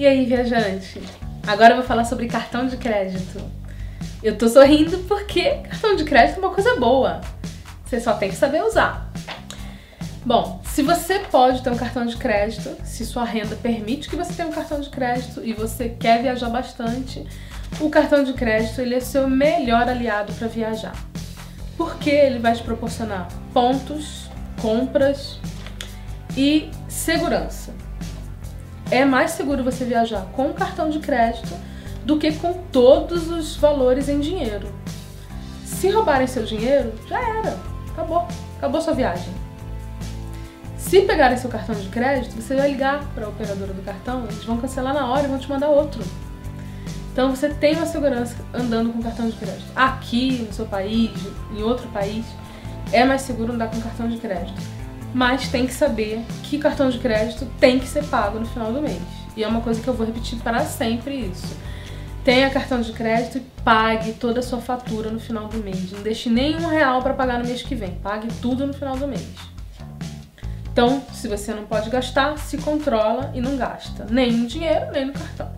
E aí, viajante? Agora eu vou falar sobre cartão de crédito. Eu tô sorrindo porque cartão de crédito é uma coisa boa. Você só tem que saber usar. Bom, se você pode ter um cartão de crédito, se sua renda permite que você tenha um cartão de crédito e você quer viajar bastante, o cartão de crédito ele é seu melhor aliado para viajar. Porque ele vai te proporcionar pontos, compras e segurança. É mais seguro você viajar com cartão de crédito do que com todos os valores em dinheiro. Se roubarem seu dinheiro, já era. Acabou. Acabou sua viagem. Se pegarem seu cartão de crédito, você vai ligar para a operadora do cartão, eles vão cancelar na hora e vão te mandar outro. Então você tem uma segurança andando com cartão de crédito. Aqui no seu país, em outro país, é mais seguro andar com cartão de crédito. Mas tem que saber que cartão de crédito tem que ser pago no final do mês. E é uma coisa que eu vou repetir para sempre isso. Tenha cartão de crédito e pague toda a sua fatura no final do mês. Não deixe nenhum real para pagar no mês que vem. Pague tudo no final do mês. Então, se você não pode gastar, se controla e não gasta. Nem no dinheiro, nem no cartão.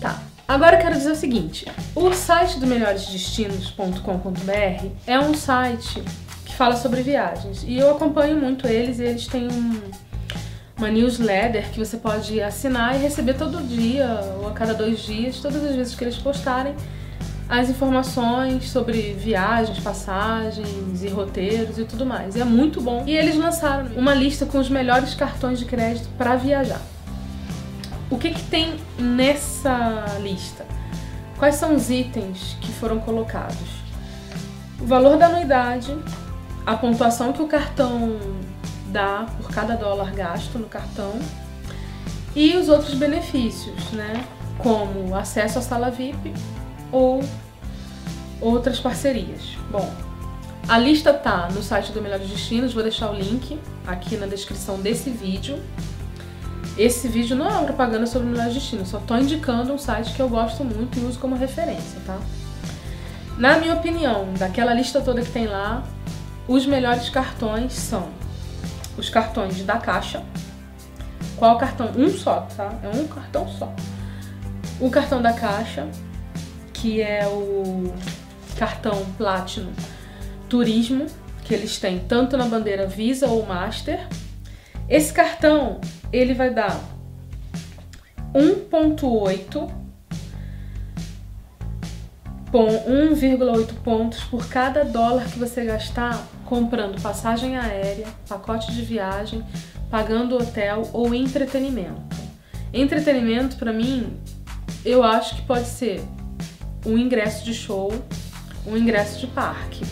Tá. Agora eu quero dizer o seguinte: o site do melhoresdestinos.com.br é um site fala sobre viagens e eu acompanho muito eles e eles têm um, uma newsletter que você pode assinar e receber todo dia ou a cada dois dias, todas as vezes que eles postarem, as informações sobre viagens, passagens e roteiros e tudo mais. E é muito bom. E eles lançaram uma lista com os melhores cartões de crédito para viajar. O que, que tem nessa lista? Quais são os itens que foram colocados? O valor da anuidade, a pontuação que o cartão dá por cada dólar gasto no cartão e os outros benefícios, né? Como acesso à sala VIP ou outras parcerias. Bom, a lista tá no site do Melhores Destinos, vou deixar o link aqui na descrição desse vídeo. Esse vídeo não é uma propaganda sobre o Melhores Destinos, só tô indicando um site que eu gosto muito e uso como referência, tá? Na minha opinião, daquela lista toda que tem lá, os melhores cartões são os cartões da Caixa. Qual cartão? Um só, tá? É um cartão só. O cartão da Caixa, que é o cartão Platinum Turismo, que eles têm tanto na bandeira Visa ou Master. Esse cartão ele vai dar 1.8 1,8 pontos por cada dólar que você gastar comprando passagem aérea, pacote de viagem, pagando hotel ou entretenimento. Entretenimento, para mim, eu acho que pode ser um ingresso de show, um ingresso de parque.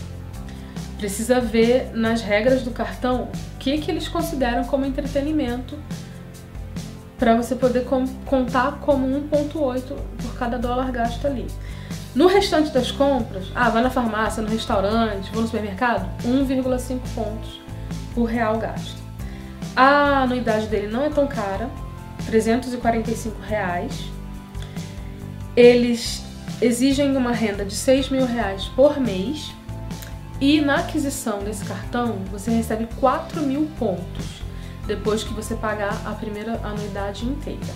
Precisa ver nas regras do cartão o que, que eles consideram como entretenimento para você poder contar como 1,8 por cada dólar gasto ali. No restante das compras, ah, vai na farmácia, no restaurante, vou no supermercado, 1,5 pontos por real gasto. A anuidade dele não é tão cara, 345 reais. Eles exigem uma renda de 6 mil reais por mês e na aquisição desse cartão você recebe 4 mil pontos depois que você pagar a primeira anuidade inteira.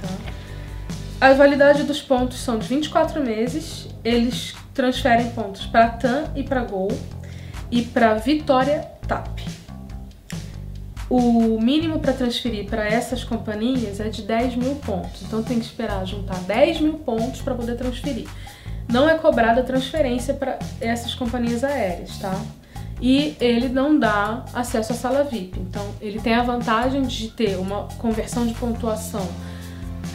Tá? A validade dos pontos são de 24 meses, eles transferem pontos para TAM e para Gol e para Vitória TAP. O mínimo para transferir para essas companhias é de 10 mil pontos, então tem que esperar juntar 10 mil pontos para poder transferir. Não é cobrada transferência para essas companhias aéreas, tá? e ele não dá acesso à sala VIP. Então, ele tem a vantagem de ter uma conversão de pontuação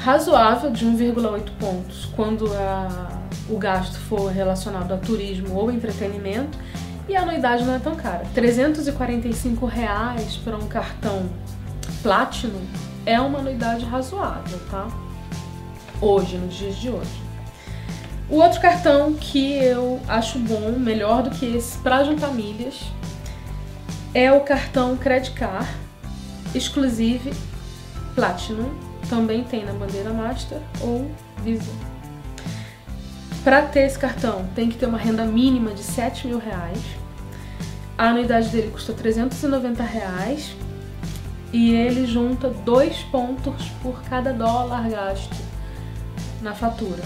razoável de 1,8 pontos quando a, o gasto for relacionado a turismo ou entretenimento e a anuidade não é tão cara. 345 reais para um cartão Platinum é uma anuidade razoável, tá? Hoje, nos dias de hoje. O outro cartão que eu acho bom, melhor do que esse para juntar milhas, é o cartão Credit Card Exclusive Platinum. Também tem na bandeira Master ou Visa. Para ter esse cartão, tem que ter uma renda mínima de 7 mil reais. A anuidade dele custa 390 reais. e ele junta dois pontos por cada dólar gasto na fatura.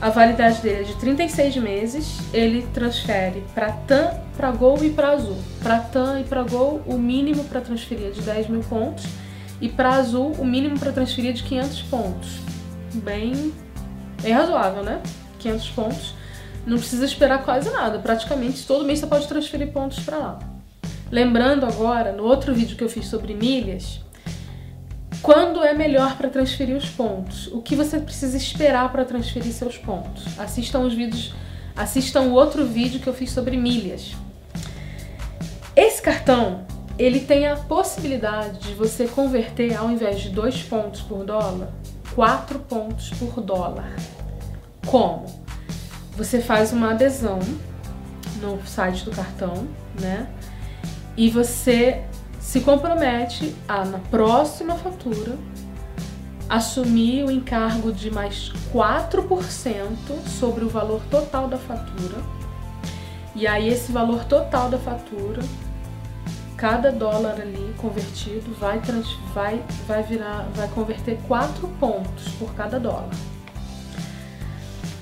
A validade dele é de 36 meses. Ele transfere para TAM, para Gol e para Azul. Para TAM e para Gol, o mínimo para transferir é de 10 mil pontos. E para Azul, o mínimo para transferir é de 500 pontos. Bem, bem razoável, né? 500 pontos. Não precisa esperar quase nada. Praticamente todo mês você pode transferir pontos para lá. Lembrando agora, no outro vídeo que eu fiz sobre milhas, quando é melhor para transferir os pontos? O que você precisa esperar para transferir seus pontos? Assistam os vídeos, assistam o outro vídeo que eu fiz sobre milhas. Esse cartão, ele tem a possibilidade de você converter ao invés de dois pontos por dólar, quatro pontos por dólar. Como? Você faz uma adesão no site do cartão, né? E você se compromete a, na próxima fatura, assumir o encargo de mais 4% sobre o valor total da fatura. E aí esse valor total da fatura, cada dólar ali convertido vai vai vai virar, vai converter 4 pontos por cada dólar.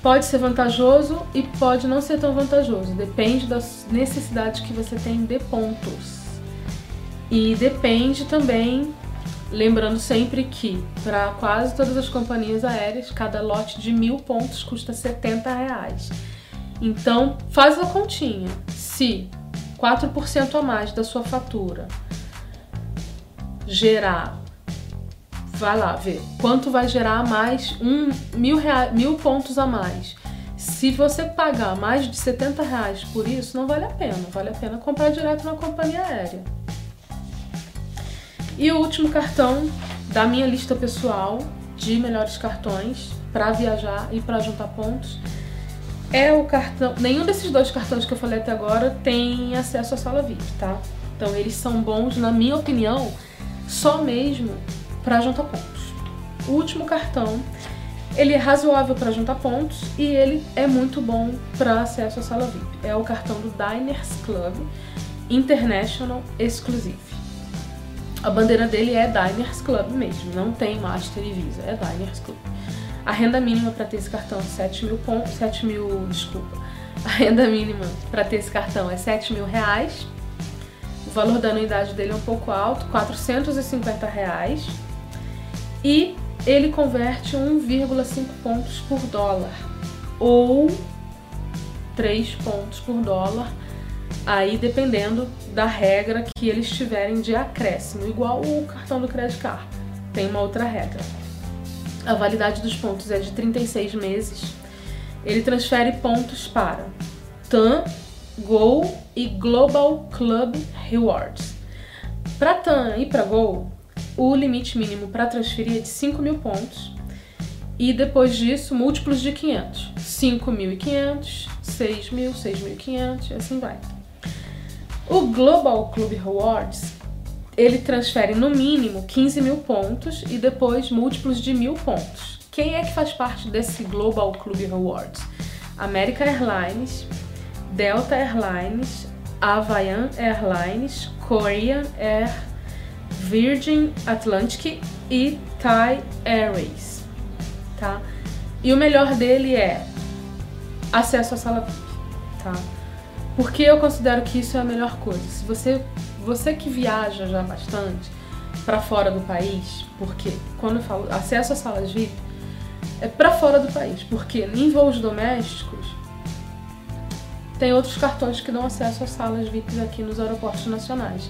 Pode ser vantajoso e pode não ser tão vantajoso, depende da necessidade que você tem de pontos. E depende também, lembrando sempre que para quase todas as companhias aéreas, cada lote de mil pontos custa 70 reais. Então faz a continha. Se 4% a mais da sua fatura gerar, vai lá ver quanto vai gerar mais um mil, reais, mil pontos a mais. Se você pagar mais de 70 reais por isso, não vale a pena. Vale a pena comprar direto na companhia aérea. E o último cartão da minha lista pessoal de melhores cartões para viajar e para juntar pontos é o cartão. Nenhum desses dois cartões que eu falei até agora tem acesso à sala VIP, tá? Então eles são bons, na minha opinião, só mesmo para juntar pontos. O último cartão, ele é razoável para juntar pontos e ele é muito bom para acesso à sala VIP. É o cartão do Diners Club International Exclusive. A bandeira dele é Diners Club mesmo, não tem Master e Visa, é Diners Club. A renda mínima para ter esse cartão é 7 mil pontos, 7 mil, desculpa. A renda mínima para ter esse cartão é 7 mil reais. O valor da anuidade dele é um pouco alto, 450 reais. E ele converte 1,5 pontos por dólar ou 3 pontos por dólar Aí dependendo da regra que eles tiverem de acréscimo, igual o cartão do Credit Card, tem uma outra regra. A validade dos pontos é de 36 meses. Ele transfere pontos para TAM, Gol e Global Club Rewards. Para TAM e para Gol, o limite mínimo para transferir é de 5 mil pontos e depois disso múltiplos de 500. 5.500, 6.000, 6.500 e assim vai. O Global Club Rewards ele transfere no mínimo 15 mil pontos e depois múltiplos de mil pontos. Quem é que faz parte desse Global Club Rewards? American Airlines, Delta Airlines, Hawaiian Airlines, Korean Air, Virgin Atlantic e Thai Airways, tá? E o melhor dele é acesso à sala VIP, tá? Porque eu considero que isso é a melhor coisa. Se você, você que viaja já bastante para fora do país, porque quando eu falo acesso a salas VIP, é para fora do país, porque em voos domésticos tem outros cartões que dão acesso às salas VIP aqui nos aeroportos nacionais.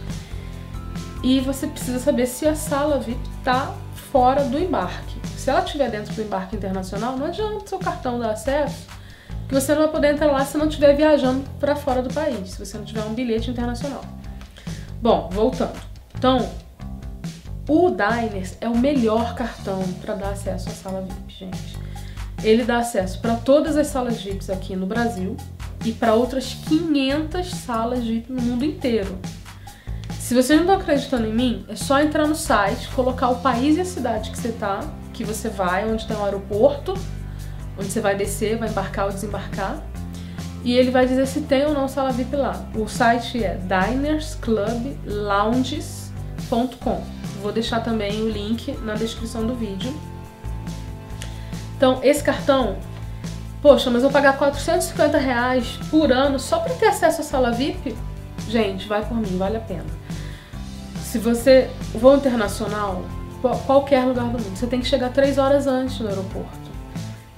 E você precisa saber se a sala VIP está fora do embarque. Se ela estiver dentro do embarque internacional, não adianta seu cartão dar acesso que você não vai poder entrar lá se não estiver viajando para fora do país, se você não tiver um bilhete internacional. Bom, voltando. Então, o Diners é o melhor cartão para dar acesso à sala VIP, gente. Ele dá acesso para todas as salas VIPs aqui no Brasil e para outras 500 salas VIP no mundo inteiro. Se você não está acreditando em mim, é só entrar no site, colocar o país e a cidade que você tá, que você vai, onde tem um aeroporto, onde você vai descer, vai embarcar ou desembarcar. E ele vai dizer se tem ou não sala VIP lá. O site é Diners Club Lounges salaVip.com. Vou deixar também o link na descrição do vídeo. Então, esse cartão, poxa, mas eu vou pagar 450 reais por ano só para ter acesso à sala VIP? Gente, vai por mim, vale a pena. Se você voo internacional, qualquer lugar do mundo, você tem que chegar três horas antes no aeroporto.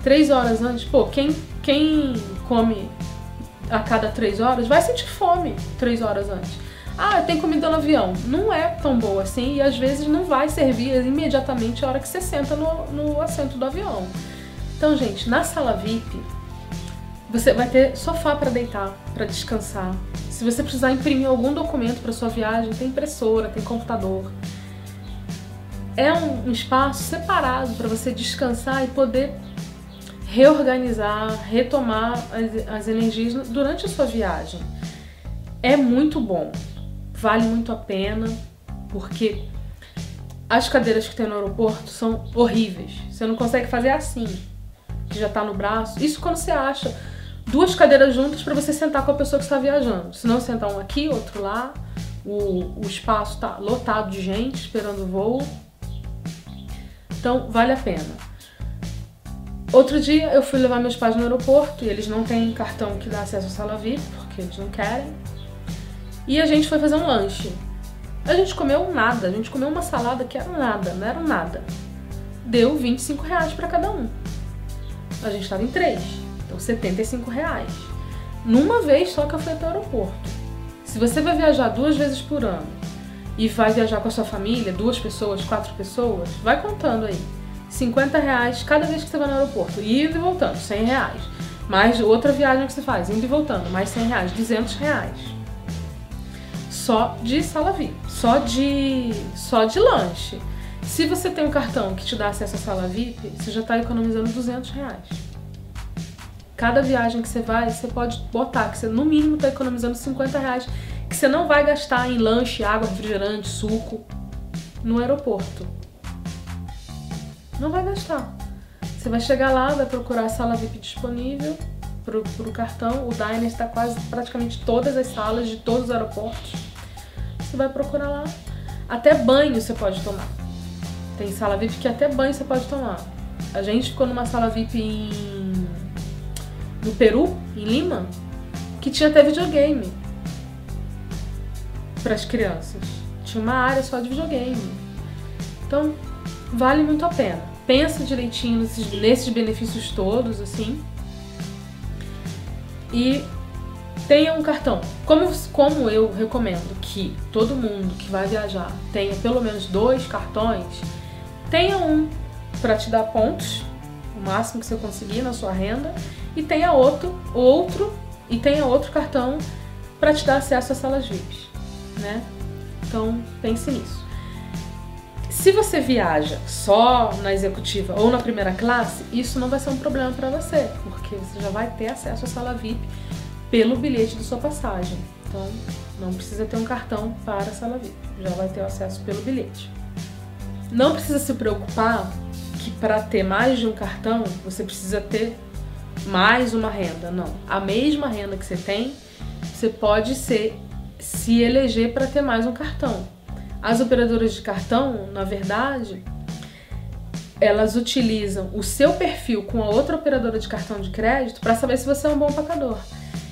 Três horas antes, pô, quem, quem come a cada três horas vai sentir fome três horas antes. Ah, tem comida no avião. Não é tão boa assim e às vezes não vai servir imediatamente a hora que você senta no, no assento do avião. Então, gente, na sala VIP, você vai ter sofá para deitar, para descansar. Se você precisar imprimir algum documento para sua viagem, tem impressora, tem computador. É um, espaço separado para você descansar e poder reorganizar, retomar as, as energias durante a sua viagem. É muito bom, vale muito a pena, porque as cadeiras que tem no aeroporto são horríveis. Você não consegue fazer assim, que já tá no braço. Isso quando você acha duas cadeiras juntas para você sentar com a pessoa que está viajando. Se não sentar um aqui, outro lá, o, o espaço tá lotado de gente esperando o voo. Então, vale a pena. Outro dia eu fui levar meus pais no aeroporto e eles não têm cartão que dá acesso à sala VIP, porque eles não querem. E a gente foi fazer um lanche. A gente comeu nada, a gente comeu uma salada que era nada, não era nada. Deu 25 reais pra cada um. A gente tava em três, então 75 reais. Numa vez só que eu fui até o aeroporto. Se você vai viajar duas vezes por ano e vai viajar com a sua família, duas pessoas, quatro pessoas, vai contando aí 50 reais cada vez que você vai no aeroporto, indo e voltando, 100 reais. Mais outra viagem que você faz, indo e voltando, mais 100 reais, 200 reais. Só de sala VIP, só de, só de lanche. Se você tem um cartão que te dá acesso à sala VIP, você já está economizando 200 reais. Cada viagem que você vai, você pode botar que você no mínimo está economizando 50 reais, que você não vai gastar em lanche, água, refrigerante, suco no aeroporto não vai gastar. Você vai chegar lá, vai procurar a sala VIP disponível pro, pro cartão. O Diner está quase praticamente todas as salas de todos os aeroportos. Você vai procurar lá. Até banho você pode tomar. Tem sala VIP que até banho você pode tomar. A gente ficou numa sala VIP em... no Peru, em Lima, que tinha até videogame para as crianças. Tinha uma área só de videogame. Então, vale muito a pena pensa direitinho nesses, nesses benefícios todos, assim. E tenha um cartão. Como, como eu recomendo que todo mundo que vai viajar tenha pelo menos dois cartões, tenha um para te dar pontos, o máximo que você conseguir na sua renda, e tenha outro, outro e tenha outro cartão para te dar acesso às salas VIPs, né? Então pense nisso. Se você viaja só na executiva ou na primeira classe, isso não vai ser um problema para você, porque você já vai ter acesso à sala VIP pelo bilhete da sua passagem. Então, não precisa ter um cartão para a sala VIP, já vai ter acesso pelo bilhete. Não precisa se preocupar que para ter mais de um cartão, você precisa ter mais uma renda. Não. A mesma renda que você tem, você pode ser se eleger para ter mais um cartão. As operadoras de cartão, na verdade, elas utilizam o seu perfil com a outra operadora de cartão de crédito para saber se você é um bom pagador.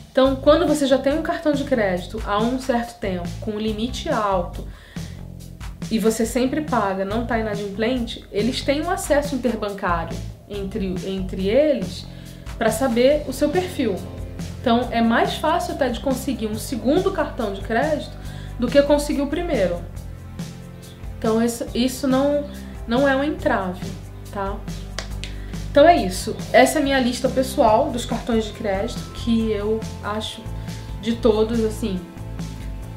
Então, quando você já tem um cartão de crédito há um certo tempo, com um limite alto, e você sempre paga, não está inadimplente, eles têm um acesso interbancário entre, entre eles para saber o seu perfil. Então, é mais fácil até de conseguir um segundo cartão de crédito do que conseguir o primeiro. Então isso, isso não, não é um entrave, tá? Então é isso. Essa é a minha lista pessoal dos cartões de crédito que eu acho de todos assim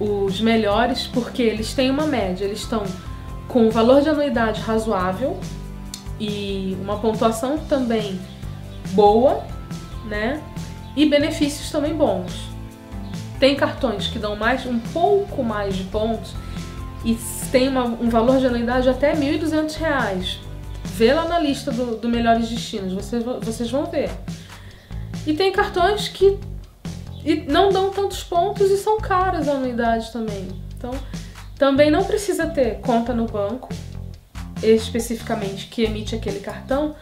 os melhores porque eles têm uma média, eles estão com valor de anuidade razoável e uma pontuação também boa, né? E benefícios também bons. Tem cartões que dão mais um pouco mais de pontos e tem uma, um valor de anuidade até R$ 1.200. Vê lá na lista do, do Melhores Destinos, vocês, vocês vão ver. E tem cartões que não dão tantos pontos e são caras a anuidade também. Então, Também não precisa ter conta no banco, especificamente que emite aquele cartão,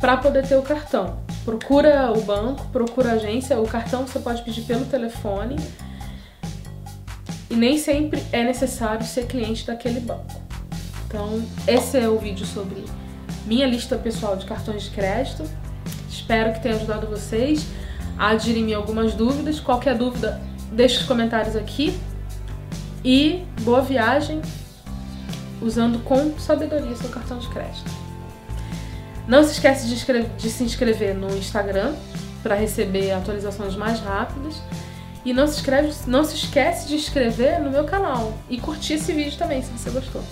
para poder ter o cartão. Procura o banco, procura a agência, o cartão você pode pedir pelo telefone e nem sempre é necessário ser cliente daquele banco. Então, esse é o vídeo sobre minha lista pessoal de cartões de crédito. Espero que tenha ajudado vocês a aderir algumas dúvidas. Qualquer dúvida, deixe os comentários aqui. E boa viagem usando com sabedoria seu cartão de crédito. Não se esqueça de, de se inscrever no Instagram para receber atualizações mais rápidas. E não se, inscreve, não se esquece de inscrever no meu canal e curtir esse vídeo também, se você gostou.